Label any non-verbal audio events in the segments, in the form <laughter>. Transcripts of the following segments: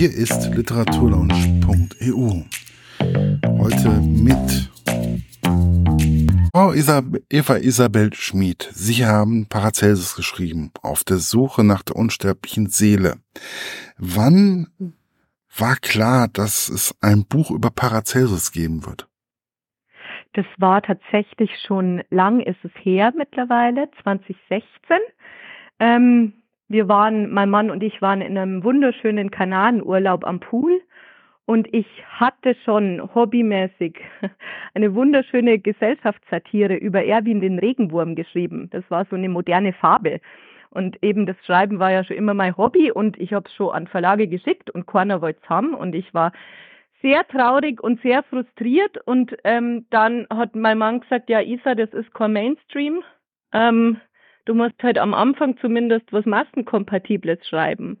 Hier ist literaturlaunch.eu. Heute mit Frau Isab Eva Isabel Schmid. Sie haben Paracelsus geschrieben, auf der Suche nach der unsterblichen Seele. Wann war klar, dass es ein Buch über Paracelsus geben wird? Das war tatsächlich schon lang ist es her mittlerweile, 2016. Ähm, wir waren, mein Mann und ich waren in einem wunderschönen Kanarenurlaub am Pool und ich hatte schon hobbymäßig <laughs> eine wunderschöne Gesellschaftssatire über Erwin den Regenwurm geschrieben. Das war so eine moderne Fabel. Und eben das Schreiben war ja schon immer mein Hobby und ich habe es schon an Verlage geschickt und keiner wollte es haben und ich war sehr traurig und sehr frustriert und ähm, dann hat mein Mann gesagt, ja Isa, das ist kein Mainstream. Ähm, du musst halt am Anfang zumindest was Massenkompatibles schreiben.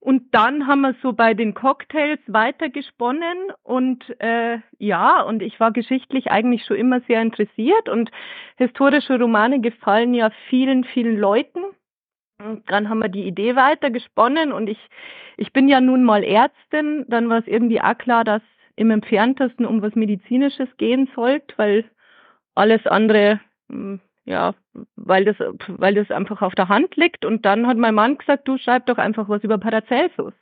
Und dann haben wir so bei den Cocktails weitergesponnen und äh, ja, und ich war geschichtlich eigentlich schon immer sehr interessiert und historische Romane gefallen ja vielen, vielen Leuten. Und dann haben wir die Idee weitergesponnen und ich, ich bin ja nun mal Ärztin, dann war es irgendwie auch klar, dass im entferntesten um was Medizinisches gehen sollte, weil alles andere hm, ja, weil das, weil das einfach auf der Hand liegt. Und dann hat mein Mann gesagt, du schreib doch einfach was über Paracelsus.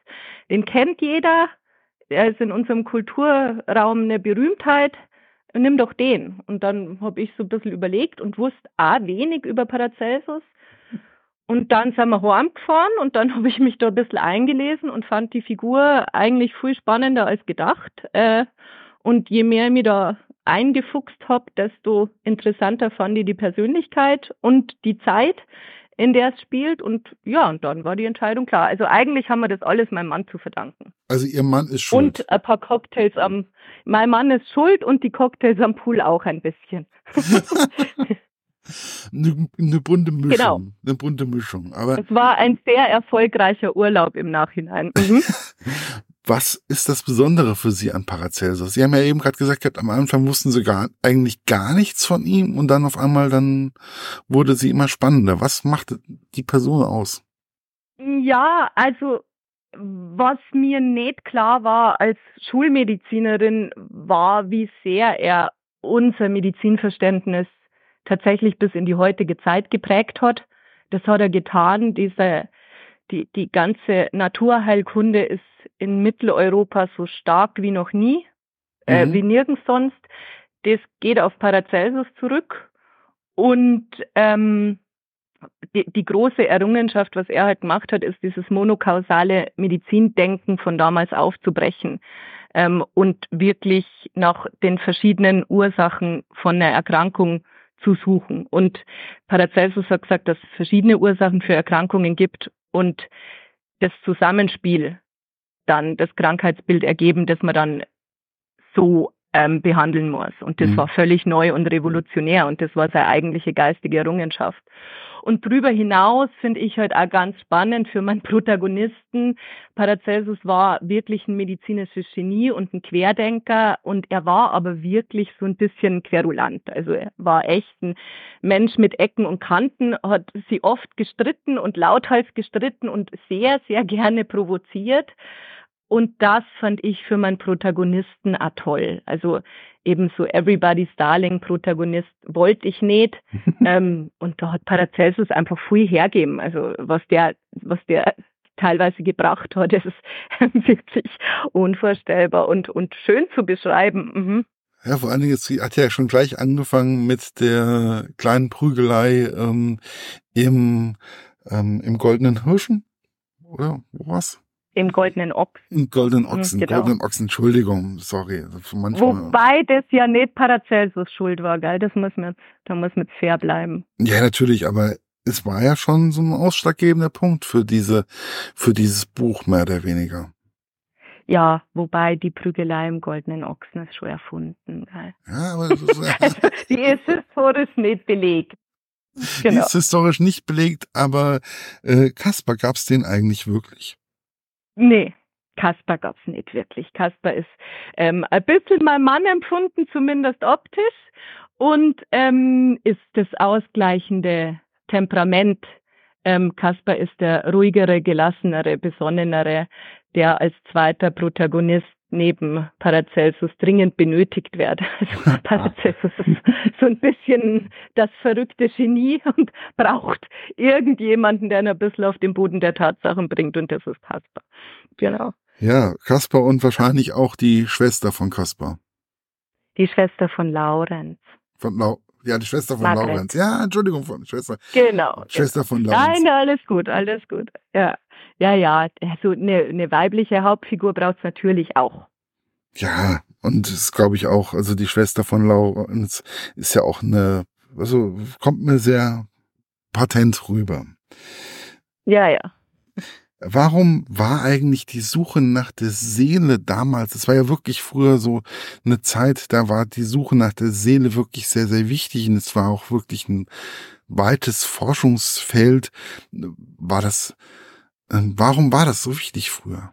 Den kennt jeder, er ist in unserem Kulturraum eine Berühmtheit, nimm doch den. Und dann habe ich so ein bisschen überlegt und wusste A, wenig über Paracelsus. Und dann sind wir heimgefahren und dann <laughs> habe ich mich da ein bisschen eingelesen und fand die Figur eigentlich viel spannender als gedacht. Äh, und je mehr ich mich da eingefuchst habe, desto interessanter fand ich die Persönlichkeit und die Zeit, in der es spielt. Und ja, und dann war die Entscheidung klar. Also eigentlich haben wir das alles meinem Mann zu verdanken. Also Ihr Mann ist schuld. Und ein paar Cocktails am. Mein Mann ist schuld und die Cocktails am Pool auch ein bisschen. <laughs> <laughs> eine, eine, bunte Mischung. Genau. Eine bunte Mischung. Aber es war ein sehr erfolgreicher Urlaub im Nachhinein. Mhm. <laughs> Was ist das Besondere für Sie an Paracelsus? Sie haben ja eben gerade gesagt, am Anfang wussten Sie gar, eigentlich gar nichts von ihm und dann auf einmal dann wurde sie immer spannender. Was macht die Person aus? Ja, also was mir nicht klar war als Schulmedizinerin, war, wie sehr er unser Medizinverständnis tatsächlich bis in die heutige Zeit geprägt hat. Das hat er getan. Diese, die, die ganze Naturheilkunde ist in Mitteleuropa so stark wie noch nie, äh, mhm. wie nirgends sonst. Das geht auf Paracelsus zurück und ähm, die, die große Errungenschaft, was er halt gemacht hat, ist dieses monokausale Medizindenken von damals aufzubrechen ähm, und wirklich nach den verschiedenen Ursachen von einer Erkrankung zu suchen. Und Paracelsus hat gesagt, dass es verschiedene Ursachen für Erkrankungen gibt und das Zusammenspiel dann das Krankheitsbild ergeben, das man dann so ähm, behandeln muss. Und das mhm. war völlig neu und revolutionär und das war seine eigentliche geistige Errungenschaft. Und darüber hinaus finde ich halt auch ganz spannend für meinen Protagonisten. Paracelsus war wirklich ein medizinisches Genie und ein Querdenker und er war aber wirklich so ein bisschen querulant. Also er war echt ein Mensch mit Ecken und Kanten, hat sie oft gestritten und lauthals gestritten und sehr, sehr gerne provoziert. Und das fand ich für meinen Protagonisten auch toll. Also eben so Everybody's Darling Protagonist wollte ich nicht. <laughs> ähm, und da hat Paracelsus einfach viel hergeben. Also was der, was der teilweise gebracht hat, <laughs> das ist wirklich unvorstellbar und, und schön zu beschreiben. Mhm. Ja, vor allen Dingen, es hat ja schon gleich angefangen mit der kleinen Prügelei ähm, im, ähm, im Goldenen Hirschen, oder was? Im goldenen Ochsen. Im goldenen mhm, Ochsen, genau. goldenen Ochsen, Entschuldigung, sorry. Wobei das ja nicht Paracelsus schuld war, gell? Das muss man, da muss man fair bleiben. Ja, natürlich, aber es war ja schon so ein ausschlaggebender Punkt für diese, für dieses Buch mehr oder weniger. Ja, wobei die Prügelei im goldenen Ochsen ist schon erfunden. Gell? Ja, aber das ist, also, <laughs> die ist historisch nicht belegt. Genau. Die ist historisch nicht belegt, aber äh, Kasper gab es den eigentlich wirklich? Nee, Kasper gab's nicht wirklich. Kasper ist ähm, ein bisschen mein Mann empfunden, zumindest optisch, und ähm, ist das ausgleichende Temperament. Ähm, Kasper ist der ruhigere, gelassenere, besonnenere, der als zweiter Protagonist neben Paracelsus dringend benötigt wird. <laughs> Also <laughs> Paracelsus ist so ein bisschen das verrückte Genie und braucht irgendjemanden, der ihn ein bisschen auf den Boden der Tatsachen bringt und das ist Kaspar. Genau. Ja, Kaspar und wahrscheinlich auch die Schwester von Kaspar. Die Schwester von Laurenz. Von Lau ja, die Schwester von Margaret. Laurenz. Ja, Entschuldigung, von Schwester. Genau. Schwester von Laurenz. Nein, alles gut, alles gut. Ja, ja, ja. Also eine, eine weibliche Hauptfigur braucht es natürlich auch. Ja, und das glaube ich auch. Also die Schwester von Laurenz ist ja auch eine, also kommt mir sehr patent rüber. Ja, ja. Warum war eigentlich die Suche nach der Seele damals? Es war ja wirklich früher so eine Zeit, da war die Suche nach der Seele wirklich sehr, sehr wichtig und es war auch wirklich ein weites Forschungsfeld. War das, ähm, warum war das so wichtig früher?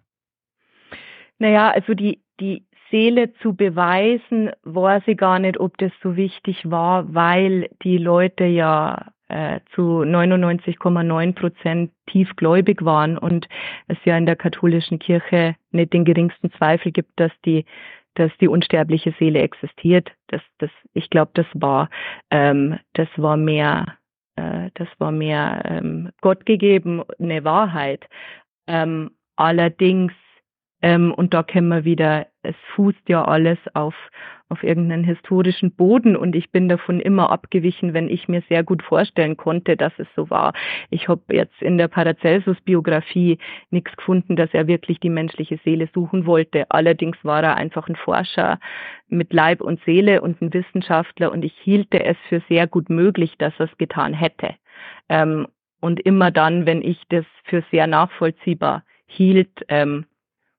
Naja, also die, die Seele zu beweisen, weiß ich gar nicht, ob das so wichtig war, weil die Leute ja äh, zu 99,9 Prozent tiefgläubig waren und es ja in der katholischen Kirche nicht den geringsten Zweifel gibt, dass die dass die unsterbliche Seele existiert. Das, das, ich glaube, das war, ähm, das war mehr, äh, das war mehr ähm, Gott gegeben, eine Wahrheit. Ähm, allerdings ähm, und da können wir wieder, es fußt ja alles auf, auf irgendeinen historischen Boden und ich bin davon immer abgewichen, wenn ich mir sehr gut vorstellen konnte, dass es so war. Ich habe jetzt in der Paracelsus-Biografie nichts gefunden, dass er wirklich die menschliche Seele suchen wollte. Allerdings war er einfach ein Forscher mit Leib und Seele und ein Wissenschaftler und ich hielte es für sehr gut möglich, dass er es getan hätte. Ähm, und immer dann, wenn ich das für sehr nachvollziehbar hielt, ähm,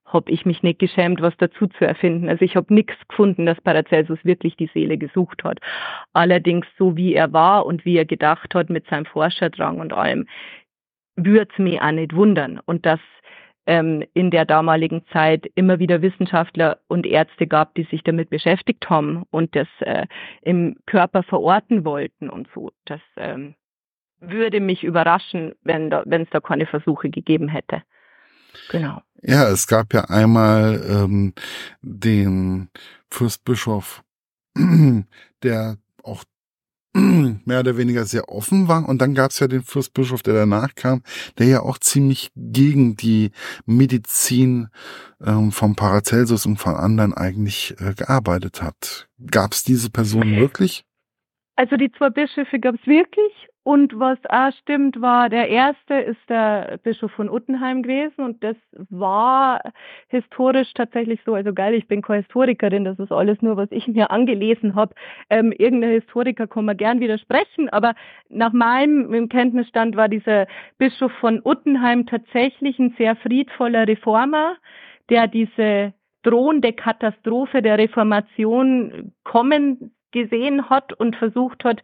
habe ich mich nicht geschämt, was dazu zu erfinden. Also ich habe nichts gefunden, dass Paracelsus wirklich die Seele gesucht hat. Allerdings so wie er war und wie er gedacht hat mit seinem Forscherdrang und allem, würde es mich auch nicht wundern. Und dass ähm, in der damaligen Zeit immer wieder Wissenschaftler und Ärzte gab, die sich damit beschäftigt haben und das äh, im Körper verorten wollten und so. Das ähm, würde mich überraschen, wenn da, es da keine Versuche gegeben hätte. Genau. Ja, es gab ja einmal ähm, den Fürstbischof, <clears throat> der auch <clears throat> mehr oder weniger sehr offen war. Und dann gab es ja den Fürstbischof, der danach kam, der ja auch ziemlich gegen die Medizin ähm, vom Paracelsus und von anderen eigentlich äh, gearbeitet hat. Gab es diese Person wirklich? Also die zwei Bischöfe gab es wirklich und was auch stimmt, war, der erste ist der Bischof von Uttenheim gewesen und das war historisch tatsächlich so, also geil, ich bin keine Historikerin, das ist alles nur, was ich mir angelesen habe. Ähm, irgendein Historiker kann mir gern widersprechen, aber nach meinem Kenntnisstand war dieser Bischof von Uttenheim tatsächlich ein sehr friedvoller Reformer, der diese drohende Katastrophe der Reformation kommen gesehen hat und versucht hat,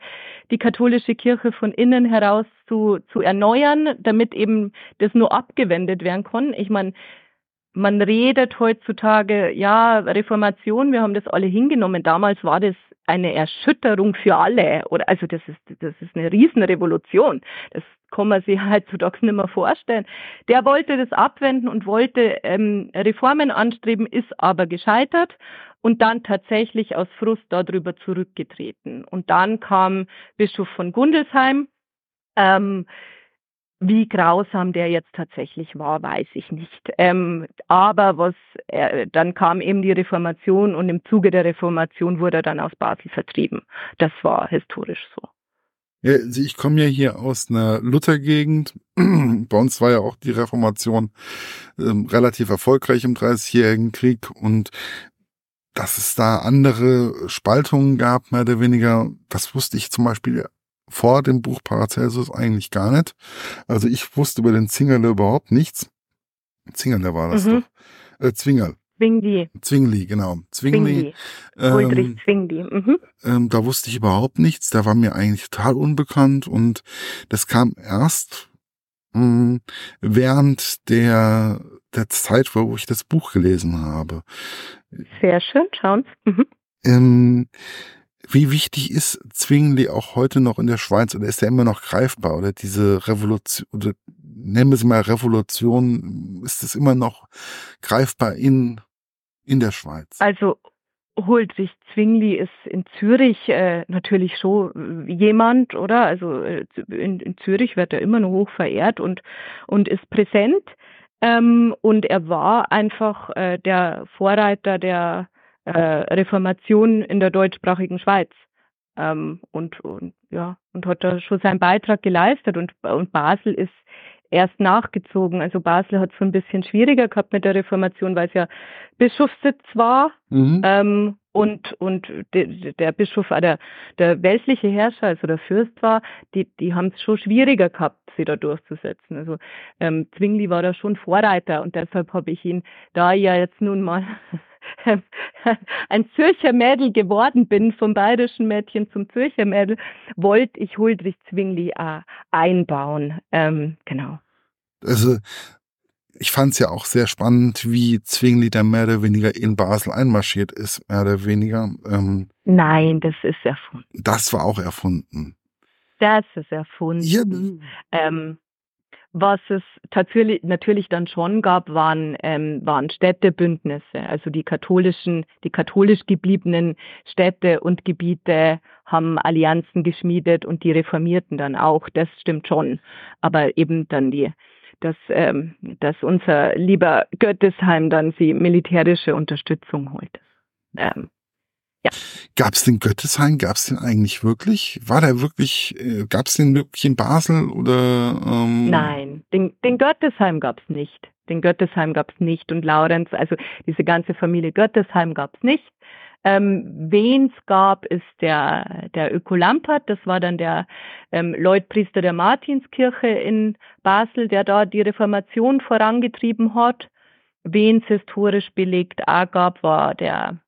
die katholische Kirche von innen heraus zu, zu erneuern, damit eben das nur abgewendet werden kann. Ich meine, man redet heutzutage, ja, Reformation, wir haben das alle hingenommen. Damals war das eine Erschütterung für alle. Oder also das ist, das ist eine Riesenrevolution. Das kann man sich <laughs> heutzutage nicht mehr vorstellen. Der wollte das abwenden und wollte ähm, Reformen anstreben, ist aber gescheitert und dann tatsächlich aus Frust darüber zurückgetreten. Und dann kam Bischof von Gundelsheim. Ähm, wie grausam der jetzt tatsächlich war, weiß ich nicht. Ähm, aber was, äh, dann kam eben die Reformation und im Zuge der Reformation wurde er dann aus Basel vertrieben. Das war historisch so. Ja, also ich komme ja hier aus einer Luthergegend. <clears throat> Bei uns war ja auch die Reformation ähm, relativ erfolgreich im Dreißigjährigen Krieg und dass es da andere Spaltungen gab, mehr oder weniger, das wusste ich zum Beispiel vor dem Buch Paracelsus eigentlich gar nicht. Also ich wusste über den Zingerle überhaupt nichts. Zingerle war das mhm. doch. Äh, Zwingerl. Zwingli. Zwingli, genau. Zwingli. Zwingli. Ähm, Zwingli. Mhm. Ähm, da wusste ich überhaupt nichts. Der war mir eigentlich total unbekannt und das kam erst mh, hm, während der der Zeit, wo ich das Buch gelesen habe. Sehr schön, schauen. Mhm. Ähm, wie wichtig ist Zwingli auch heute noch in der Schweiz oder ist er immer noch greifbar oder diese Revolution oder nennen wir es mal Revolution, ist es immer noch greifbar in, in der Schweiz? Also Huldrych Zwingli ist in Zürich äh, natürlich schon jemand, oder? Also äh, in, in, Zürich wird er immer noch hoch verehrt und, und ist präsent. Ähm, und er war einfach äh, der Vorreiter der äh, Reformation in der deutschsprachigen Schweiz. Ähm, und, und ja, und hat da schon seinen Beitrag geleistet und, und Basel ist erst nachgezogen. Also Basel hat es so ein bisschen schwieriger gehabt mit der Reformation, weil es ja Bischofssitz war. Mhm. Ähm, und und de, der Bischof, äh, der, der weltliche Herrscher, also der Fürst war, die, die haben es schon schwieriger gehabt, sie da durchzusetzen. Also ähm, Zwingli war da schon Vorreiter und deshalb habe ich ihn, da ja jetzt nun mal <laughs> ein Zürcher Mädel geworden bin, vom bayerischen Mädchen zum Zürcher Mädel, wollte ich Huldrych Zwingli äh, einbauen. Ähm, genau. Also ich fand es ja auch sehr spannend, wie Zwingli da mehr oder weniger in Basel einmarschiert ist, mehr oder weniger. Ähm, Nein, das ist erfunden. Das war auch erfunden. Das ist erfunden. Ja. Ähm, was es tatsächlich natürlich dann schon gab, waren, ähm, waren Städtebündnisse. Also die katholischen, die katholisch gebliebenen Städte und Gebiete haben Allianzen geschmiedet und die Reformierten dann auch. Das stimmt schon. Aber eben dann die, dass, ähm, dass unser lieber Göttesheim dann die militärische Unterstützung holt. Ähm, ja. Gab es den Göttesheim? Gab es den eigentlich wirklich? War der wirklich, äh, gab es den wirklich in Basel oder? Ähm? Nein, den, den Göttesheim gab es nicht. Den Göttesheim gab es nicht und Laurenz, also diese ganze Familie Göttesheim gab es nicht. Ähm, Wen es gab, ist der, der Öko Lampert, das war dann der ähm, Leutpriester der Martinskirche in Basel, der da die Reformation vorangetrieben hat. Wen es historisch belegt auch gab, war der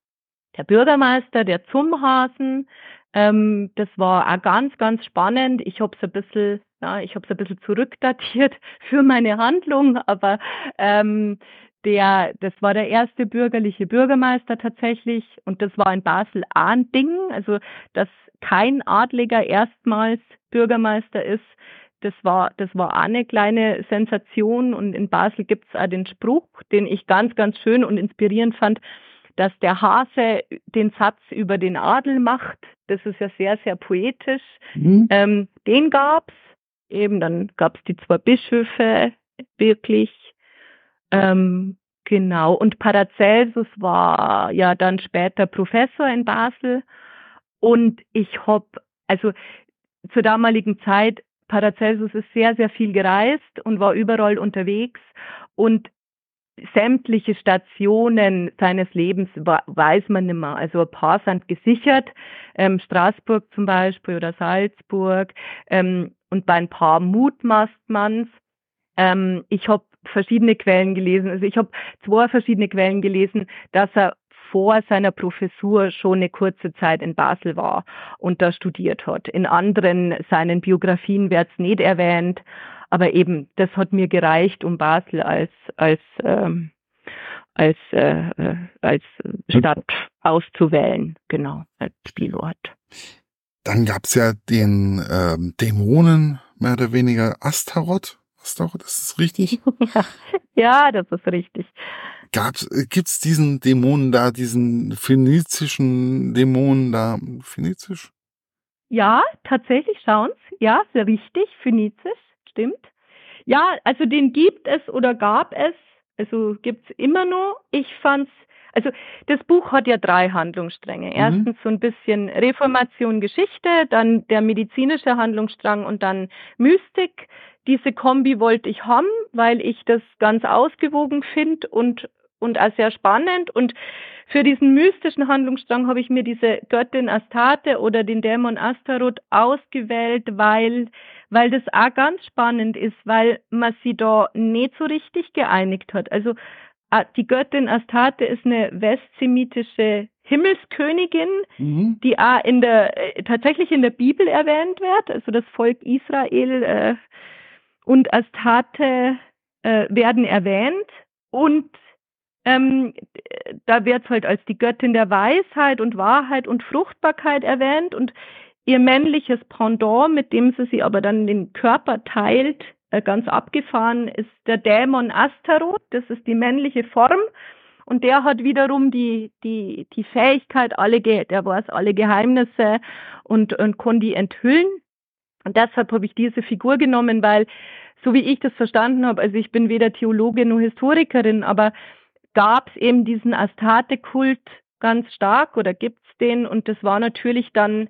der Bürgermeister, der Zumhasen. Ähm, das war auch ganz, ganz spannend. Ich habe es ein bisschen, ja, ich habe es ein bisschen zurückdatiert <laughs> für meine Handlung, aber ähm, der, das war der erste bürgerliche Bürgermeister tatsächlich und das war in Basel auch ein Ding, also dass kein Adliger erstmals Bürgermeister ist. Das war, das war auch eine kleine Sensation und in Basel gibt es auch den Spruch, den ich ganz, ganz schön und inspirierend fand dass der Hase den Satz über den Adel macht. Das ist ja sehr, sehr poetisch. Mhm. Ähm, den gab's. Eben, dann gab's die zwei Bischöfe, wirklich. Ähm, genau. Und Paracelsus war ja dann später Professor in Basel. Und ich hab, also zur damaligen Zeit, Paracelsus ist sehr, sehr viel gereist und war überall unterwegs. Und sämtliche Stationen seines Lebens weiß man nicht. Also ein paar sind gesichert, ähm, Straßburg zum Beispiel oder Salzburg ähm, und bei ein paar mutmaßt man's. Ähm, ich habe verschiedene Quellen gelesen. Also ich habe zwei verschiedene Quellen gelesen, dass er vor seiner Professur schon eine kurze Zeit in Basel war und da studiert hat. In anderen seinen Biografien wird es nicht erwähnt. Aber eben, das hat mir gereicht, um Basel als, als, ähm, als, äh, äh als Stadt auszuwählen, genau, als Spielort. Dann gab es ja den ähm, Dämonen, mehr oder weniger Astaroth. Astaroth, ist das richtig? <laughs> ja, das ist richtig. Äh, gibt's diesen Dämonen da, diesen phönizischen Dämonen da, phönizisch? Ja, tatsächlich, schauen's. Ja, sehr wichtig, phönizisch stimmt. Ja, also den gibt es oder gab es, also gibt's immer nur. Ich fand's, also das Buch hat ja drei Handlungsstränge. Mhm. Erstens so ein bisschen Reformation, Geschichte, dann der medizinische Handlungsstrang und dann Mystik. Diese Kombi wollte ich haben, weil ich das ganz ausgewogen finde und und auch sehr spannend. Und für diesen mystischen Handlungsstrang habe ich mir diese Göttin Astarte oder den Dämon Astaroth ausgewählt, weil weil das auch ganz spannend ist, weil man sie da nicht so richtig geeinigt hat. Also äh, die Göttin Astarte ist eine westsemitische Himmelskönigin, mhm. die auch in der äh, tatsächlich in der Bibel erwähnt wird. Also das Volk Israel äh, und Astarte äh, werden erwähnt und ähm, da wird halt als die Göttin der Weisheit und Wahrheit und Fruchtbarkeit erwähnt und ihr männliches Pendant, mit dem sie sie aber dann den Körper teilt, äh, ganz abgefahren, ist der Dämon Astaroth. Das ist die männliche Form. Und der hat wiederum die, die, die Fähigkeit, alle, der weiß alle Geheimnisse und, und kann die enthüllen. Und deshalb habe ich diese Figur genommen, weil, so wie ich das verstanden habe, also ich bin weder Theologin noch Historikerin, aber gab es eben diesen Astarte-Kult ganz stark oder gibt es den? Und das war natürlich dann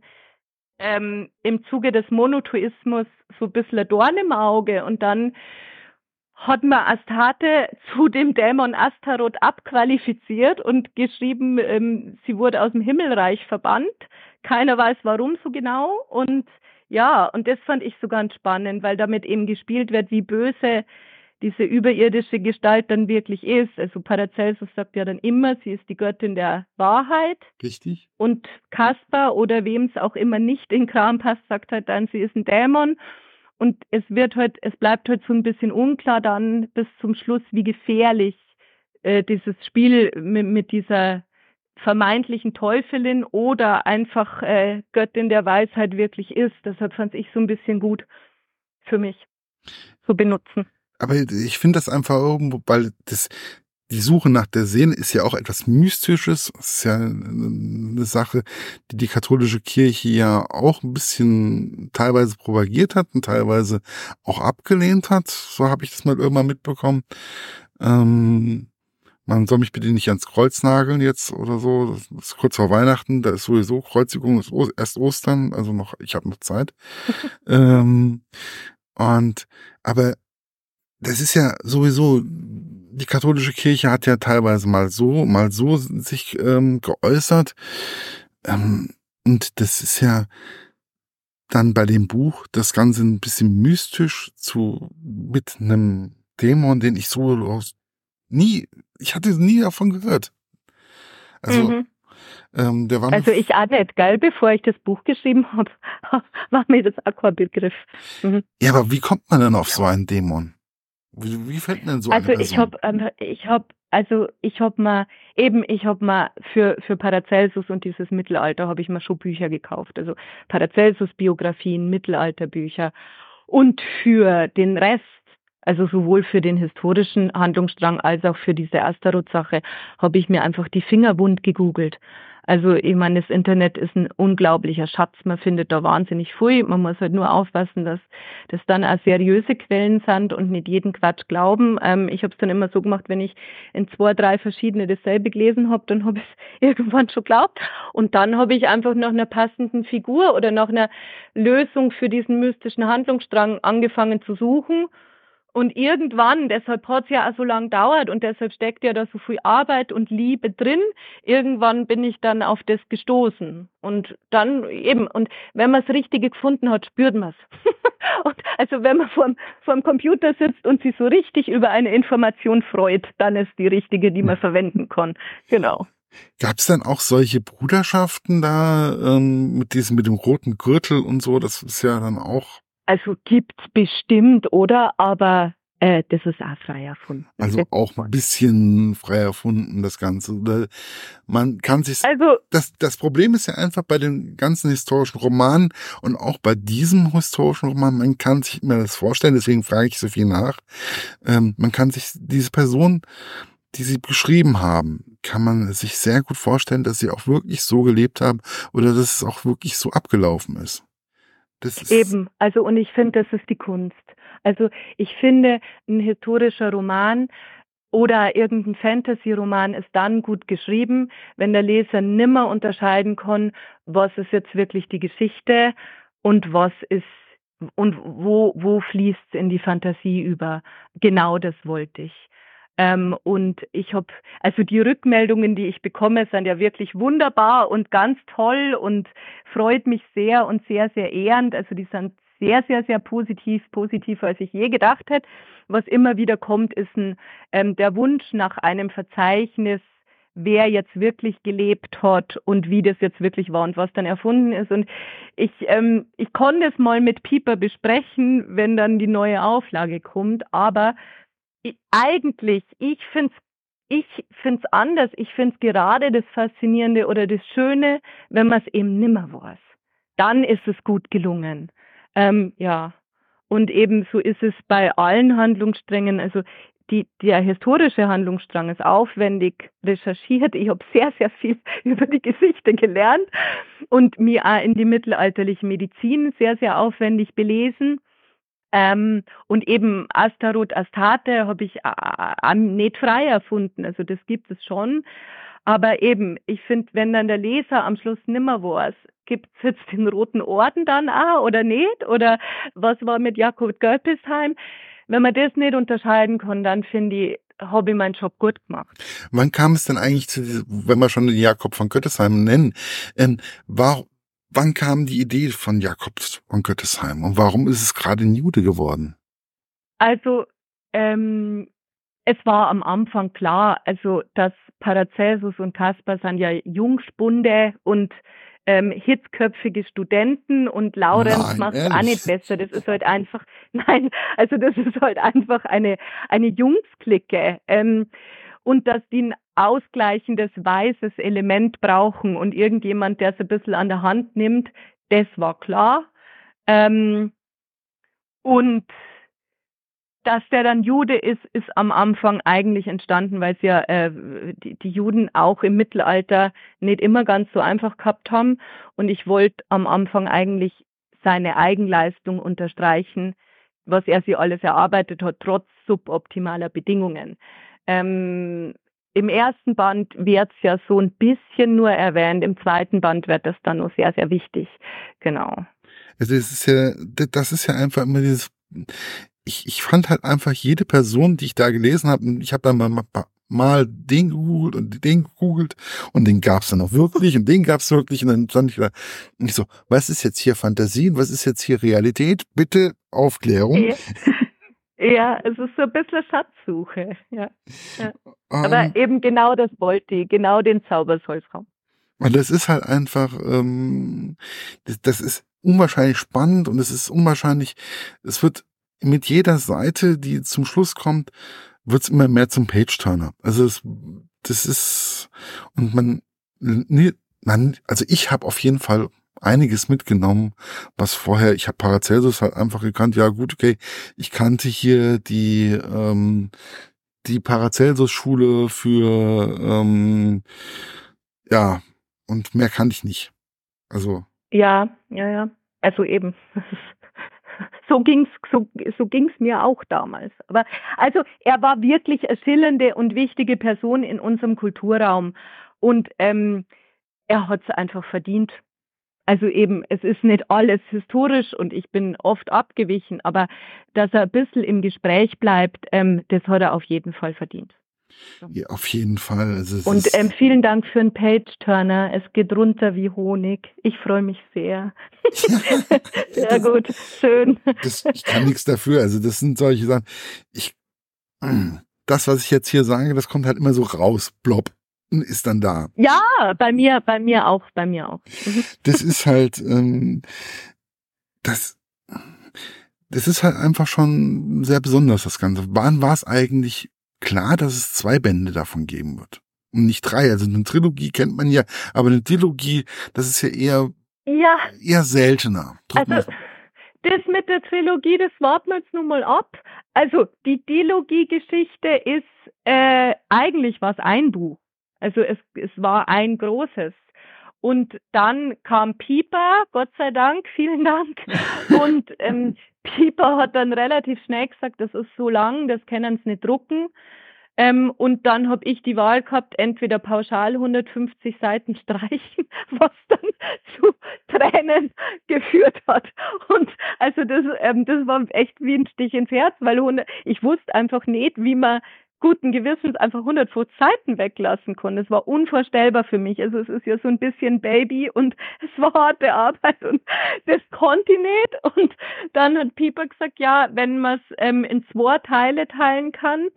ähm, im Zuge des Monotheismus so ein bisschen Dorn im Auge. Und dann hat man Astarte <laughs> zu dem Dämon Astaroth abqualifiziert und geschrieben, ähm, sie wurde aus dem Himmelreich verbannt. Keiner weiß warum so genau. Und ja, und das fand ich so ganz spannend, weil damit eben gespielt wird, wie böse diese überirdische Gestalt dann wirklich ist. Also Paracelsus sagt ja dann immer, sie ist die Göttin der Wahrheit. Richtig. Und Kaspar oder wem es auch immer nicht in Kram passt, sagt halt dann, sie ist ein Dämon. Und es wird halt, es bleibt halt so ein bisschen unklar dann bis zum Schluss, wie gefährlich äh, dieses Spiel mit, mit dieser vermeintlichen Teufelin oder einfach äh, Göttin der Weisheit wirklich ist. Deshalb fand ich so ein bisschen gut für mich zu benutzen. Aber ich finde das einfach irgendwo, weil das, die Suche nach der Seele ist ja auch etwas Mystisches. Das ist ja eine Sache, die die katholische Kirche ja auch ein bisschen teilweise propagiert hat und teilweise auch abgelehnt hat. So habe ich das mal irgendwann mitbekommen. Ähm, man soll mich bitte nicht ans Kreuz nageln jetzt oder so. Das ist kurz vor Weihnachten, da ist sowieso Kreuzigung, ist erst Ostern, also noch, ich habe noch Zeit. <laughs> ähm, und aber das ist ja sowieso, die katholische Kirche hat ja teilweise mal so, mal so sich ähm, geäußert. Ähm, und das ist ja dann bei dem Buch das Ganze ein bisschen mystisch zu mit einem Dämon, den ich so nie, ich hatte nie davon gehört. Also mhm. Ähm, der war also ich auch nicht, gell? Bevor ich das Buch geschrieben habe, <laughs> war mir das Aquabegriff. Mhm. Ja, aber wie kommt man denn auf so einen Dämon? Wie, wie fällt denn so also eine Person? ich habe ähm, ich habe also ich habe mal eben ich habe mal für für Paracelsus und dieses Mittelalter habe ich mal schon Bücher gekauft also Paracelsus Biografien Mittelalterbücher und für den Rest also sowohl für den historischen Handlungsstrang als auch für diese Astaroth-Sache habe ich mir einfach die Finger wund gegoogelt. Also ich meine, das Internet ist ein unglaublicher Schatz. Man findet da wahnsinnig viel. Man muss halt nur aufpassen, dass das dann auch seriöse Quellen sind und nicht jeden Quatsch glauben. Ähm, ich habe es dann immer so gemacht, wenn ich in zwei, drei verschiedene dasselbe gelesen habe, dann habe ich es <laughs> irgendwann schon glaubt. Und dann habe ich einfach nach einer passenden Figur oder nach einer Lösung für diesen mystischen Handlungsstrang angefangen zu suchen und irgendwann, deshalb hat es ja auch so lange dauert und deshalb steckt ja da so viel Arbeit und Liebe drin, irgendwann bin ich dann auf das gestoßen. Und dann eben, und wenn man das Richtige gefunden hat, spürt man es. <laughs> also wenn man vor dem Computer sitzt und sich so richtig über eine Information freut, dann ist die richtige, die man verwenden kann. Genau. Gab es dann auch solche Bruderschaften da ähm, mit diesem mit dem roten Gürtel und so? Das ist ja dann auch also gibt's bestimmt, oder? Aber äh, das ist auch frei erfunden. Also auch mal ein bisschen frei erfunden, das Ganze. Oder man kann sich. Also das, das Problem ist ja einfach bei den ganzen historischen Romanen und auch bei diesem historischen Roman, man kann sich mir das vorstellen, deswegen frage ich so viel nach. Ähm, man kann sich diese Person, die sie beschrieben haben, kann man sich sehr gut vorstellen, dass sie auch wirklich so gelebt haben oder dass es auch wirklich so abgelaufen ist. Eben, also und ich finde, das ist die Kunst. Also ich finde, ein historischer Roman oder irgendein Fantasy-Roman ist dann gut geschrieben, wenn der Leser nimmer unterscheiden kann, was ist jetzt wirklich die Geschichte und was ist und wo, wo fließt es in die Fantasie über. Genau das wollte ich. Ähm, und ich habe, also die Rückmeldungen, die ich bekomme, sind ja wirklich wunderbar und ganz toll und freut mich sehr und sehr, sehr ehrend. Also die sind sehr, sehr, sehr positiv, positiver als ich je gedacht hätte. Was immer wieder kommt, ist ein, ähm, der Wunsch nach einem Verzeichnis, wer jetzt wirklich gelebt hat und wie das jetzt wirklich war und was dann erfunden ist. Und ich, ähm, ich konnte es mal mit Pieper besprechen, wenn dann die neue Auflage kommt, aber eigentlich, ich finde es ich find's anders. Ich finde es gerade das Faszinierende oder das Schöne, wenn man es eben nimmer weiß. Dann ist es gut gelungen. Ähm, ja. und ebenso ist es bei allen Handlungssträngen. Also die, der historische Handlungsstrang ist aufwendig recherchiert. Ich habe sehr, sehr viel <laughs> über die Geschichte gelernt und mir auch in die mittelalterliche Medizin sehr, sehr aufwendig belesen. Ähm, und eben Astaroth Astarte habe ich äh, nicht frei erfunden. Also das gibt es schon. Aber eben, ich finde, wenn dann der Leser am Schluss nimmer weiß, gibt es jetzt den Roten Orden dann auch oder nicht? Oder was war mit Jakob Göppelsheim? Wenn man das nicht unterscheiden kann, dann finde ich, habe ich meinen Job gut gemacht. Wann kam es denn eigentlich zu, wenn wir schon den Jakob von Göttesheim nennen, ähm, war, wann kam die Idee von Jakob von Göttesheim und warum ist es gerade ein Jude geworden? Also, ähm, es war am Anfang klar, also dass Paracelsus und Caspar sind ja Jungspunde und ähm, hitzköpfige Studenten und Laurenz macht es auch nicht besser. Das ist halt einfach, <laughs> nein, also das ist halt einfach eine, eine Jungsklicke. Ähm, und dass die ein ausgleichendes weißes Element brauchen und irgendjemand, der es ein bisschen an der Hand nimmt, das war klar. Ähm, und dass der dann Jude ist, ist am Anfang eigentlich entstanden, weil es ja äh, die, die Juden auch im Mittelalter nicht immer ganz so einfach gehabt haben. Und ich wollte am Anfang eigentlich seine Eigenleistung unterstreichen, was er sich alles erarbeitet hat, trotz suboptimaler Bedingungen. Ähm, Im ersten Band wird es ja so ein bisschen nur erwähnt, im zweiten Band wird das dann noch sehr, sehr wichtig. Genau. Also es ist ja, das ist ja einfach immer dieses, ich, ich fand halt einfach jede Person, die ich da gelesen habe, ich habe dann mal, mal den gegoogelt und den gegoogelt und den gab's dann auch wirklich und den gab's wirklich und dann stand ich da und ich so, was ist jetzt hier Fantasie und was ist jetzt hier Realität? Bitte Aufklärung. Ja, es ist so ein bisschen Schatzsuche, ja. ja. Aber ähm. eben genau das wollte ich, genau den Zauber. Und das ist halt einfach, ähm, das, das ist unwahrscheinlich spannend und es ist unwahrscheinlich, es wird mit jeder Seite, die zum Schluss kommt, wird's immer mehr zum Page-Turner. Also es, das ist und man, man also ich habe auf jeden Fall einiges mitgenommen, was vorher, ich habe Paracelsus halt einfach gekannt, ja gut, okay, ich kannte hier die, ähm, die Paracelsus-Schule für, ähm, ja, und mehr kannte ich nicht. Also. Ja, ja, ja. Also eben. <laughs> so ging's so, so ging's mir auch damals. Aber also er war wirklich eine schillernde und wichtige Person in unserem Kulturraum und ähm, er hat es einfach verdient. Also eben, es ist nicht alles historisch und ich bin oft abgewichen, aber dass er ein bisschen im Gespräch bleibt, ähm, das hat er auf jeden Fall verdient. Ja, auf jeden Fall. Also und ähm, vielen Dank für den Page-Turner. Es geht runter wie Honig. Ich freue mich sehr. <laughs> sehr gut, schön. Das, ich kann nichts dafür. Also das sind solche Sachen. Ich, das, was ich jetzt hier sage, das kommt halt immer so raus. Blob ist dann da. Ja, bei mir, bei mir auch, bei mir auch. Mhm. Das ist halt, ähm, das, das ist halt einfach schon sehr besonders, das Ganze. Wann war es eigentlich klar, dass es zwei Bände davon geben wird. Und nicht drei. Also eine Trilogie kennt man ja, aber eine Trilogie, das ist ja eher, ja. eher seltener. Drück also, das mit der Trilogie, das warten wir jetzt nun mal ab. Also, die Dilogie-Geschichte ist, äh, eigentlich was ein Buch. Also, es, es war ein großes. Und dann kam Pieper, Gott sei Dank, <laughs> vielen Dank. Und ähm, Pieper hat dann relativ schnell gesagt, das ist so lang, das können sie nicht drucken. Ähm, und dann habe ich die Wahl gehabt, entweder pauschal 150 Seiten streichen, <laughs> was dann zu Tränen <laughs> geführt hat. Und also das, ähm, das war echt wie ein Stich ins Herz, weil 100, ich wusste einfach nicht, wie man guten Gewissens einfach 150 Seiten weglassen konnte. Es war unvorstellbar für mich. Also es ist ja so ein bisschen Baby und <laughs> es war harte Arbeit und das nicht. Und dann hat Pieper gesagt, ja, wenn man es ähm, in zwei Teile teilen kann,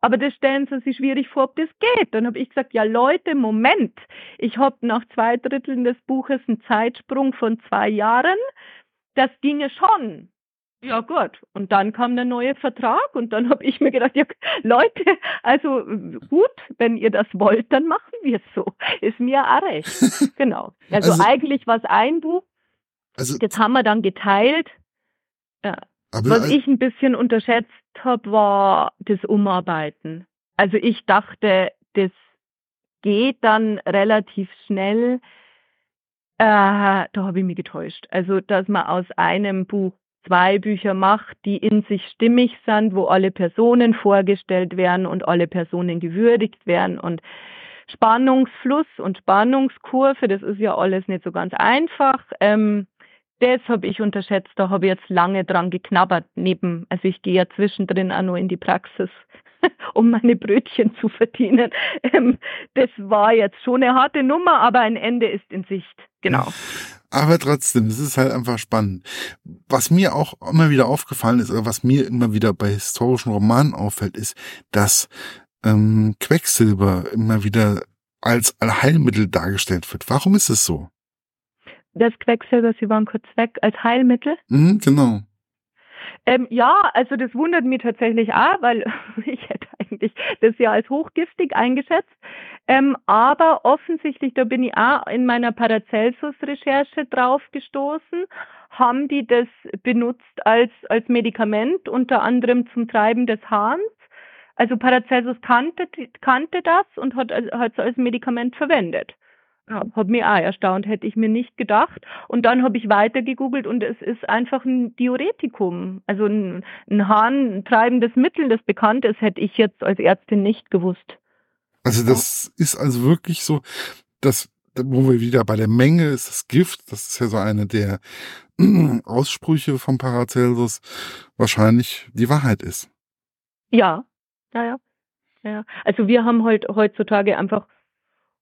aber das stellen Sie sich schwierig vor, ob das geht. Dann habe ich gesagt, ja Leute, Moment, ich habe nach zwei Dritteln des Buches einen Zeitsprung von zwei Jahren. Das ginge schon. Ja gut, und dann kam der neue Vertrag und dann <laughs> habe ich mir gedacht, ja Leute, also gut, wenn ihr das wollt, dann machen wir es so. Ist mir auch recht. <laughs> genau. Also, also eigentlich war es ein Buch, also, das haben wir dann geteilt. Ja, Aber Was ich ein bisschen unterschätzt habe, war das Umarbeiten. Also ich dachte, das geht dann relativ schnell. Äh, da habe ich mich getäuscht. Also, dass man aus einem Buch zwei Bücher macht, die in sich stimmig sind, wo alle Personen vorgestellt werden und alle Personen gewürdigt werden und Spannungsfluss und Spannungskurve, das ist ja alles nicht so ganz einfach. Ähm, das habe ich unterschätzt, da habe ich jetzt lange dran geknabbert neben, also ich gehe ja zwischendrin auch nur in die Praxis, <laughs> um meine Brötchen zu verdienen. Ähm, das war jetzt schon eine harte Nummer, aber ein Ende ist in Sicht, genau. Aber trotzdem, es ist halt einfach spannend. Was mir auch immer wieder aufgefallen ist, oder was mir immer wieder bei historischen Romanen auffällt, ist, dass ähm, Quecksilber immer wieder als Allheilmittel dargestellt wird. Warum ist es so? Das Quecksilber, Sie waren kurz weg, als Heilmittel? Mhm, genau. Ähm, ja, also das wundert mich tatsächlich auch, weil <laughs> ich eigentlich das ja als hochgiftig eingeschätzt. Ähm, aber offensichtlich, da bin ich auch in meiner Paracelsus-Recherche drauf gestoßen, haben die das benutzt als, als Medikament, unter anderem zum Treiben des Hahns. Also Paracelsus kannte, kannte das und hat es als Medikament verwendet. Ja, hat mich auch erstaunt, hätte ich mir nicht gedacht. Und dann habe ich weiter gegoogelt und es ist einfach ein Diuretikum, also ein, ein harntreibendes Mittel, das bekannt ist, hätte ich jetzt als Ärztin nicht gewusst. Also das ist also wirklich so, dass wo wir wieder bei der Menge ist das Gift, das ist ja so eine der <clears throat> Aussprüche von Paracelsus, wahrscheinlich die Wahrheit ist. Ja, ja, ja. ja. Also wir haben halt heutzutage einfach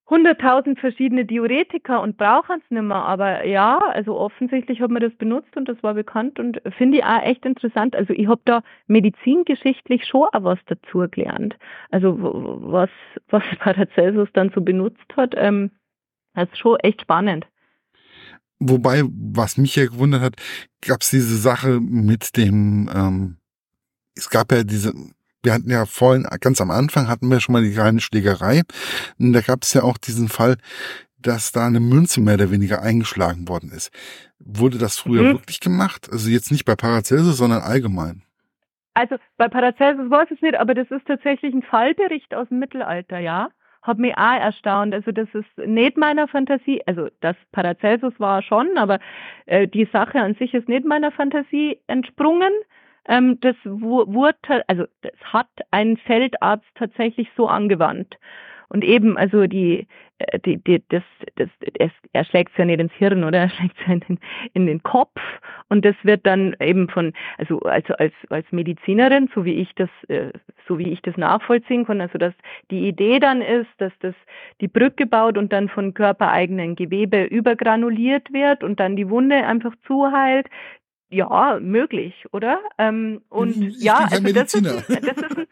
hunderttausend verschiedene Diuretika und brauchen es nicht mehr. Aber ja, also offensichtlich hat man das benutzt und das war bekannt und finde ich auch echt interessant. Also ich habe da medizingeschichtlich schon auch was dazu gelernt. Also was, <laughs> was Paracelsus dann so benutzt hat, ähm, das ist schon echt spannend. Wobei, was mich ja gewundert hat, gab es diese Sache mit dem, ähm, es gab ja diese wir hatten ja vorhin, ganz am Anfang hatten wir schon mal die kleine Schlägerei. Und da gab es ja auch diesen Fall, dass da eine Münze mehr oder weniger eingeschlagen worden ist. Wurde das früher mhm. wirklich gemacht? Also jetzt nicht bei Paracelsus, sondern allgemein. Also bei Paracelsus weiß ich es nicht, aber das ist tatsächlich ein Fallbericht aus dem Mittelalter, ja. Hat mich auch erstaunt. Also das ist nicht meiner Fantasie, also das Paracelsus war schon, aber äh, die Sache an sich ist nicht meiner Fantasie entsprungen. Ähm, das wurde, also das hat ein Feldarzt tatsächlich so angewandt. Und eben, also die, äh, die, die das, das, das, er schlägt es ja nicht ins Hirn, oder? Er schlägt es ja in den, in den Kopf. Und das wird dann eben von, also, also als, als Medizinerin, so wie ich das, äh, so wie ich das nachvollziehen kann, also dass die Idee dann ist, dass das die Brücke baut und dann von körpereigenen Gewebe übergranuliert wird und dann die Wunde einfach zuheilt ja, möglich, oder? Ähm, und ich ja, also das ist, das ist ein,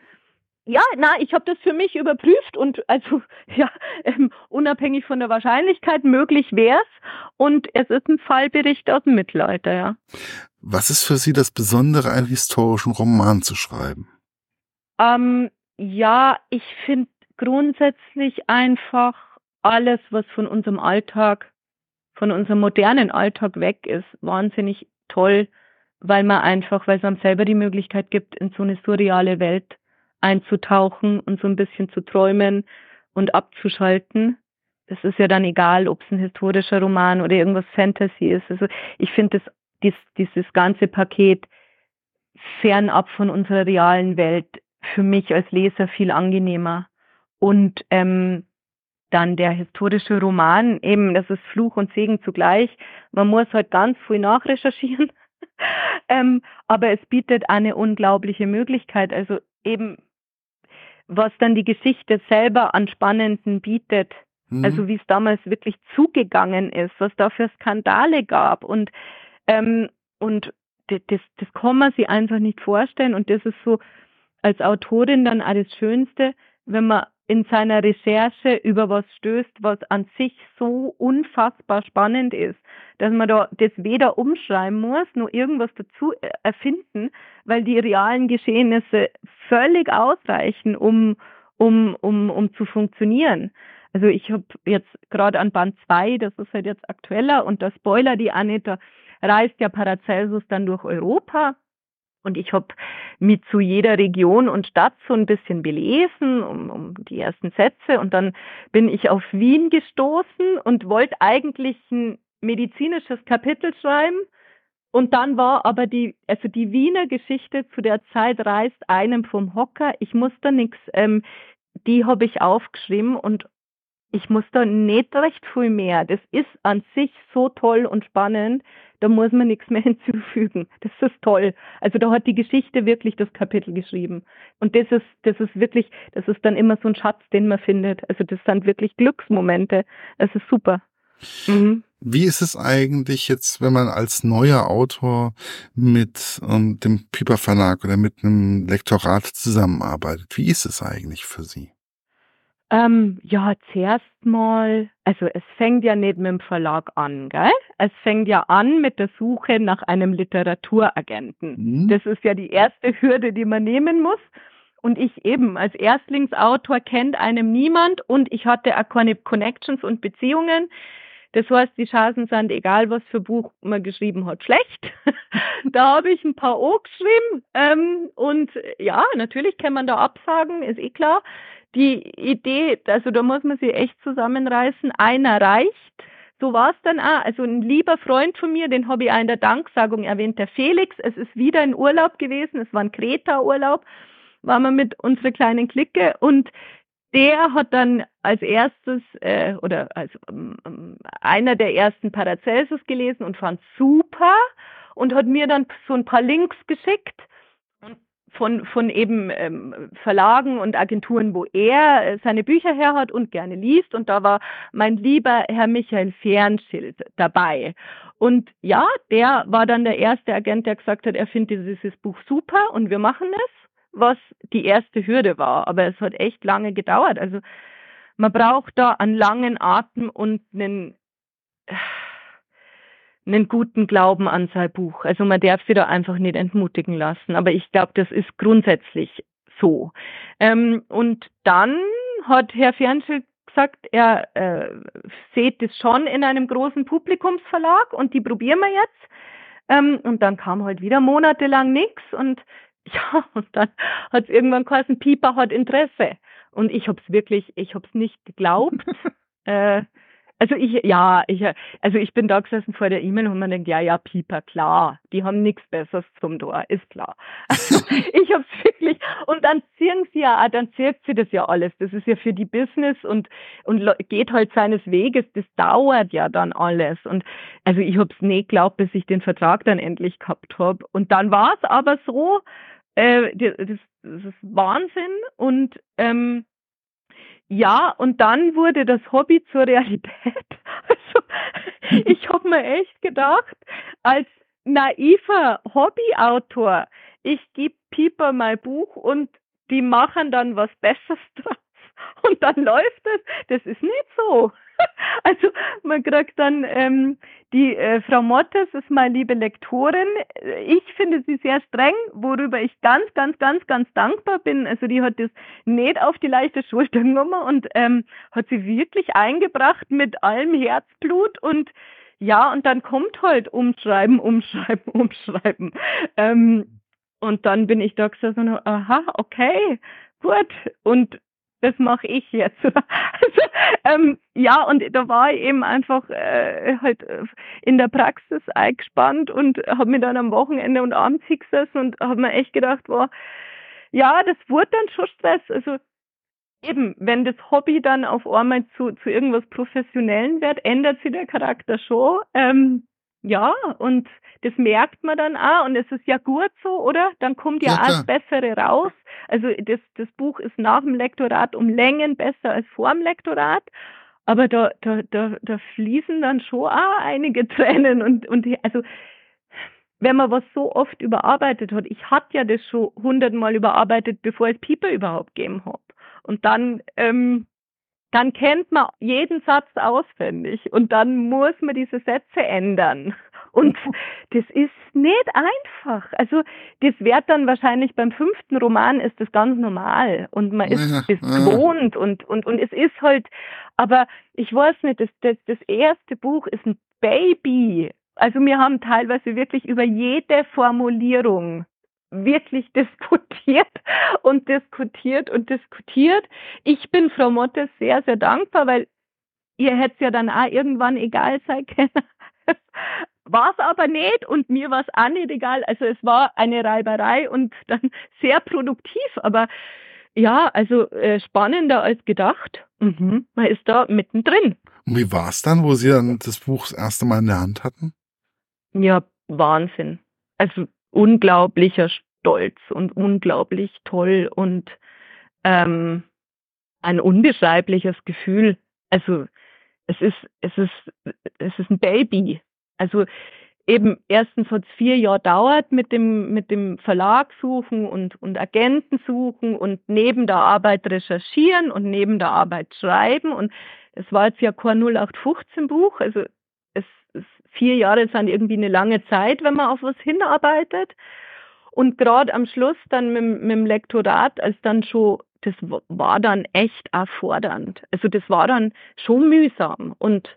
ja, na, ich habe das für mich überprüft und also <laughs> ja, ähm, unabhängig von der Wahrscheinlichkeit möglich wär's und es ist ein Fallbericht aus dem Mittelalter, ja. Was ist für Sie das Besondere, einen historischen Roman zu schreiben? Ähm, ja, ich finde grundsätzlich einfach alles, was von unserem Alltag, von unserem modernen Alltag weg ist, wahnsinnig toll, weil man einfach, weil es einem selber die Möglichkeit gibt, in so eine surreale Welt einzutauchen und so ein bisschen zu träumen und abzuschalten. Das ist ja dann egal, ob es ein historischer Roman oder irgendwas Fantasy ist. Also ich finde dies, dieses ganze Paket fernab von unserer realen Welt für mich als Leser viel angenehmer. Und ähm, dann der historische Roman, eben, das ist Fluch und Segen zugleich. Man muss halt ganz viel nachrecherchieren. <laughs> ähm, aber es bietet eine unglaubliche Möglichkeit. Also eben, was dann die Geschichte selber an Spannenden bietet. Mhm. Also wie es damals wirklich zugegangen ist, was da für Skandale gab. Und, ähm, und das, das kann man sich einfach nicht vorstellen. Und das ist so als Autorin dann auch das Schönste, wenn man in seiner Recherche über was stößt, was an sich so unfassbar spannend ist, dass man da das weder umschreiben muss, noch irgendwas dazu erfinden, weil die realen Geschehnisse völlig ausreichen, um, um, um, um zu funktionieren. Also ich habe jetzt gerade an Band 2, das ist halt jetzt aktueller, und der Spoiler, die Anita reist ja Paracelsus dann durch Europa Und ich habe mich zu jeder Region und Stadt so ein bisschen belesen, um, um die ersten Sätze. Und dann bin ich auf Wien gestoßen und wollte eigentlich ein medizinisches Kapitel schreiben. Und dann war aber die, also die Wiener Geschichte zu der Zeit reißt einem vom Hocker. Ich muss da nichts, ähm, die habe ich aufgeschrieben und ich muss da nicht recht viel mehr. Das ist an sich so toll und spannend da muss man nichts mehr <laughs> hinzufügen. Das ist toll. Also da hat die Geschichte wirklich das Kapitel geschrieben. Und das ist, das ist wirklich, das ist dann immer so ein Schatz, den man findet. Also das sind wirklich Glücksmomente. Es ist super. Mhm. Wie ist es eigentlich jetzt, wenn man als neuer Autor mit ähm, dem Piper Verlag oder mit einem Lektorat zusammenarbeitet? Wie ist es eigentlich für Sie? Ähm, ja, zuerst mal, also es fängt ja nicht mit dem Verlag an, gell? Es fängt ja an mit der Suche nach einem Literaturagenten. Mhm. Das ist ja die erste Hürde, die man nehmen muss. Und ich eben als Erstlingsautor kennt einem niemand und ich hatte auch keine Connections und Beziehungen. Das heißt, die Chancen sind, egal was für Buch man geschrieben hat, schlecht. <laughs> da habe ich ein paar O geschrieben. Ähm, und ja, natürlich kann man da absagen, ist eh klar die Idee, also da muss man sich echt zusammenreißen, einer reicht. So war es dann auch. Also ein lieber Freund von mir, den habe ich auch in der Danksagung erwähnt, der Felix. Es ist wieder ein Urlaub gewesen, es war ein Kreta-Urlaub, waren wir mit unserer kleinen Clique und der hat dann als erstes äh, oder als ähm, einer der ersten Paracelsus gelesen und fand super und hat mir dann so ein paar Links geschickt von, von eben ähm, Verlagen und Agenturen, wo er äh, seine Bücher her hat und gerne liest. Und da war mein lieber Herr Michael Fernschild dabei. Und ja, der war dann der erste Agent, der gesagt hat, er findet dieses Buch super und wir machen es, was die erste Hürde war. Aber es hat echt lange gedauert. Also man braucht da einen langen Atem und einen einen guten Glauben an sein Buch. Also man darf sich da einfach nicht entmutigen lassen. Aber ich glaube, das ist grundsätzlich so. Ähm, und dann hat Herr Fernschild gesagt, er äh, sieht es schon in einem großen Publikumsverlag und die probieren wir jetzt. Ähm, und dann kam halt wieder monatelang nichts und <laughs> ja, und dann hat es irgendwann geheißen, Pieper hat Interesse. Und ich habe es wirklich, ich habe es nicht geglaubt. <laughs> äh, also ich, ja, ich, also ich bin da gesessen vor der E-Mail und man denkt, ja, ja, Pieper, klar, die haben nichts Besseres zum Tor, ist klar. Also <laughs> ich hab's wirklich, und dann ziehen sie ja, dann zirkt sie das ja alles. Das ist ja für die Business und, und geht halt seines Weges, das dauert ja dann alles. Und also ich hab's nicht geglaubt, bis ich den Vertrag dann endlich gehabt hab. Und dann war's aber so, äh, das, das ist Wahnsinn und ähm, ja, und dann wurde das Hobby zur Realität. <laughs> Also ich habe mir echt gedacht, als naiver Hobbyautor, ich gebe Pieper mein Buch und die machen dann was Besseres draus und dann läuft es. Das ist nicht so. <laughs> Also man kriegt dann ähm, die äh, Frau Mottes ist meine liebe Lektorin. Ich finde sie sehr streng, worüber ich ganz, ganz, ganz, ganz dankbar bin. Also die hat das nicht auf die leichte Schulter genommen und ähm, hat sie wirklich eingebracht mit allem Herzblut und ja, und dann kommt halt umschreiben, umschreiben, <laughs> umschreiben. Ähm, und dann bin ich da gesagt, aha, okay, gut. Und das mache ich jetzt. <laughs> also, ähm, ja, und da war ich eben einfach äh, halt äh, in der Praxis eingespannt und habe mir dann am Wochenende und abends hingesessen und habe mir echt gedacht, boah, ja, das wurde dann schon Stress. Also eben, wenn das Hobby dann auf einmal zu, zu irgendwas Professionellen wird, ändert sich der Charakter schon. Ähm, ja, und das merkt man dann auch und es ist ja gut so, oder? Dann kommt ja, ja das Bessere raus. Also das, das Buch ist nach dem Lektorat um Längen besser als vor dem Lektorat. Aber da, da, da, da fließen dann schon auch einige <laughs> Tränen und, und also wenn man was so oft überarbeitet hat, ich hatte ja das schon hundertmal überarbeitet, bevor es People überhaupt gegeben hat. Und dann ähm, dann kennt man jeden Satz auswendig und dann muss man diese Sätze ändern. Und <laughs> das ist nicht einfach. Also das wird dann wahrscheinlich beim fünften Roman ist das ganz normal und man ist ja, ja. gewohnt und, und, und es ist halt, aber ich weiß nicht, das, das, das erste Buch ist ein Baby. Also wir haben teilweise wirklich über jede Formulierung wirklich diskutiert <laughs> und diskutiert und diskutiert. Ich bin Frau Motte sehr, sehr dankbar, weil ihr hättet ja dann auch irgendwann egal sein <laughs> können. War es aber nicht und mir war es auch nicht egal. Also es war eine Reiberei und dann <laughs> sehr produktiv, aber ja, also äh, spannender als gedacht. Mhm. Man ist da mittendrin. Und wie war es dann, wo Sie dann das Buch das erste Mal in der Hand hatten? Ja, Wahnsinn. Also unglaublicher Stolz und unglaublich toll und ähm, ein unbeschreibliches Gefühl. Also es ist, es ist, es ist ein Baby. Also eben erstens hat es vier Jahre dauert mit dem, mit dem Verlag suchen und, und Agenten suchen und neben der Arbeit recherchieren und neben der Arbeit schreiben. Und es war jetzt ja kein 0815 Buch. Also es, es vier Jahre sind irgendwie eine lange Zeit, wenn man auf was hinarbeitet. Und gerade am Schluss dann mit, mit dem Lektorat, als dann schon, das war dann echt erfordernd. Also das war dann schon mühsam. Und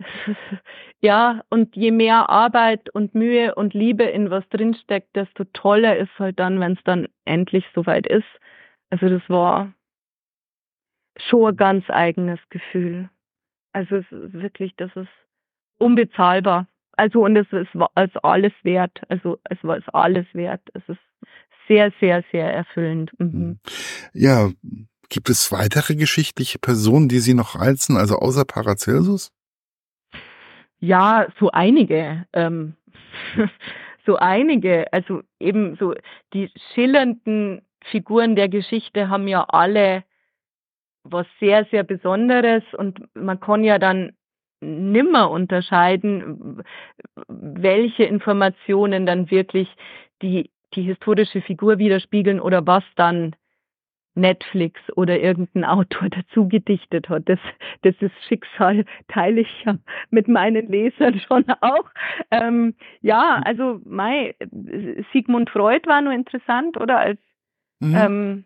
<laughs> ja, und je mehr Arbeit und Mühe und Liebe in was drinsteckt, desto toller ist halt dann, wenn es dann endlich soweit ist. Also das war schon ein ganz eigenes Gefühl. Also es ist wirklich, das ist unbezahlbar. Also und es ist als alles wert. Also es war es alles wert. Es ist sehr, sehr, sehr erfüllend. Mhm. Hm. Ja, gibt es weitere geschichtliche Personen, die Sie noch reizen, also außer Paracelsus? Ja, so einige. Ähm, <laughs> so einige. Also eben so die schillernden Figuren der Geschichte haben ja alle was sehr, sehr Besonderes und man kann ja dann nimmer unterscheiden, welche Informationen dann wirklich die, die historische Figur widerspiegeln oder was dann Netflix oder irgendein Autor <laughs> dazu gedichtet hat. Das, das ist Schicksal, teile ich ja mit meinen Lesern <laughs> schon auch. Ähm, ja, also Mai, Sigmund Freud war nur interessant, oder? Als mhm. ähm,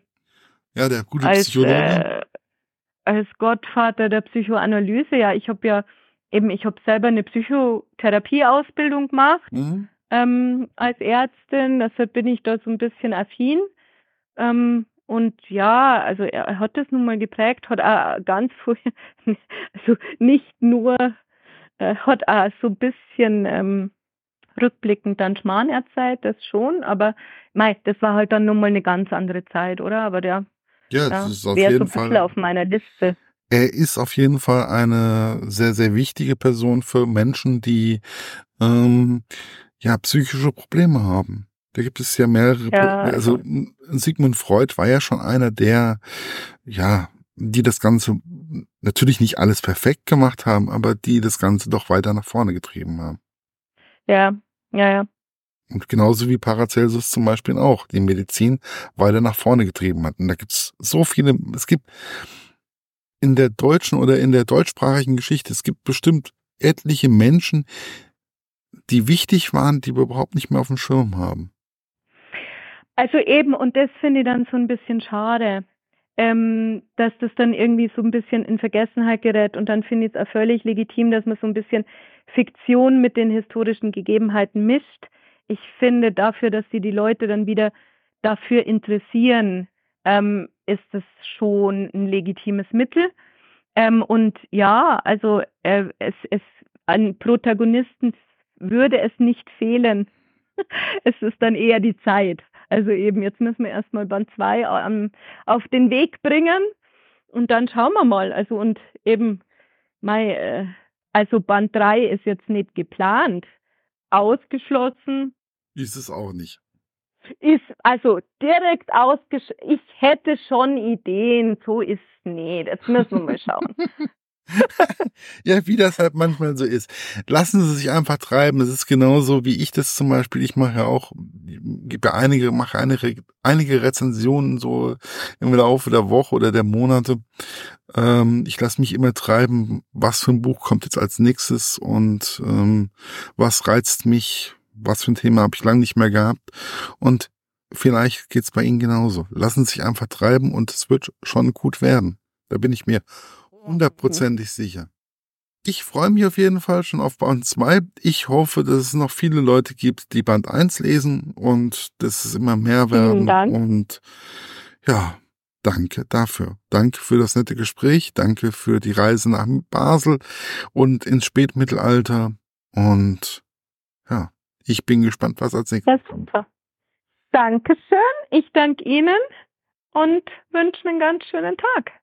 ja, der gute als, Psychologe. Äh, als Gottvater der Psychoanalyse, ja, ich habe ja eben, ich habe selber eine Psychotherapieausbildung gemacht mhm. ähm, als Ärztin, deshalb bin ich da so ein bisschen affin. Ähm, und ja, also er hat das nun mal geprägt, hat auch <laughs> ganz früh, also nicht nur, äh, hat auch so ein bisschen ähm, rückblickend dann Schmarrn-Zeit, das schon, aber mei, das war halt dann nun mal eine ganz andere Zeit, oder? Aber der ja, das ist auf jeden so Fall auf meiner Liste. Er ist auf jeden Fall eine sehr, sehr wichtige Person für Menschen, die ähm, ja psychische Probleme haben. Da gibt es ja mehrere. Ja. Also Sigmund Freud war ja schon einer der, ja, die das Ganze natürlich nicht alles perfekt gemacht haben, aber die das Ganze doch weiter nach vorne getrieben haben. Ja, ja, ja. Und genauso wie Paracelsus zum Beispiel auch die Medizin weiter nach vorne getrieben hat. Und da gibt es so viele, es gibt in der deutschen oder in der deutschsprachigen Geschichte, es gibt bestimmt etliche Menschen, die wichtig waren, die wir überhaupt nicht mehr auf dem Schirm haben. Also eben, und das finde ich dann so ein bisschen schade, ähm, dass das dann irgendwie so ein bisschen in Vergessenheit gerät. Und dann finde ich es auch völlig legitim, dass man so ein bisschen Fiktion mit den historischen Gegebenheiten mischt. Ich finde dafür, dass sie die Leute dann wieder dafür interessieren, ähm, ist das schon ein legitimes Mittel. Ähm, und ja, also äh, es, es an Protagonisten würde es nicht fehlen. <laughs> es ist dann eher die Zeit. Also eben, jetzt müssen wir erstmal Band 2 ähm, auf den Weg bringen und dann schauen wir mal. Also und eben, Mai, äh, also Band 3 ist jetzt nicht geplant. Ausgeschlossen. Ist es auch nicht. Ist also direkt ausgeschlossen. Ich hätte schon Ideen, so ist es nicht. Jetzt müssen wir mal schauen. <laughs> <laughs> ja, wie das halt manchmal so ist. Lassen Sie sich einfach treiben. Es ist genauso wie ich das zum Beispiel. Ich mache ja auch, gebe ja einige, mache einige, einige Rezensionen so im Laufe der Woche oder der Monate. Ähm, ich lasse mich immer treiben, was für ein Buch kommt jetzt als nächstes und ähm, was reizt mich, was für ein Thema habe ich lange nicht mehr gehabt. Und vielleicht geht's bei Ihnen genauso. Lassen Sie sich einfach treiben und es wird schon gut werden. Da bin ich mir hundertprozentig sicher. ich freue mich auf jeden Fall schon auf Band 2. Ich hoffe, dass es noch viele Leute gibt, die Band 1 lesen und dass es immer mehr werden. Dank. Und ja, danke dafür. Danke für das nette Gespräch. Danke für die Reise nach Basel und ins Spätmittelalter. Und ja, ich bin gespannt, was als nächstes kommt. Ja, super. Dankeschön. Ich danke Ihnen und wünsche einen ganz schönen Tag.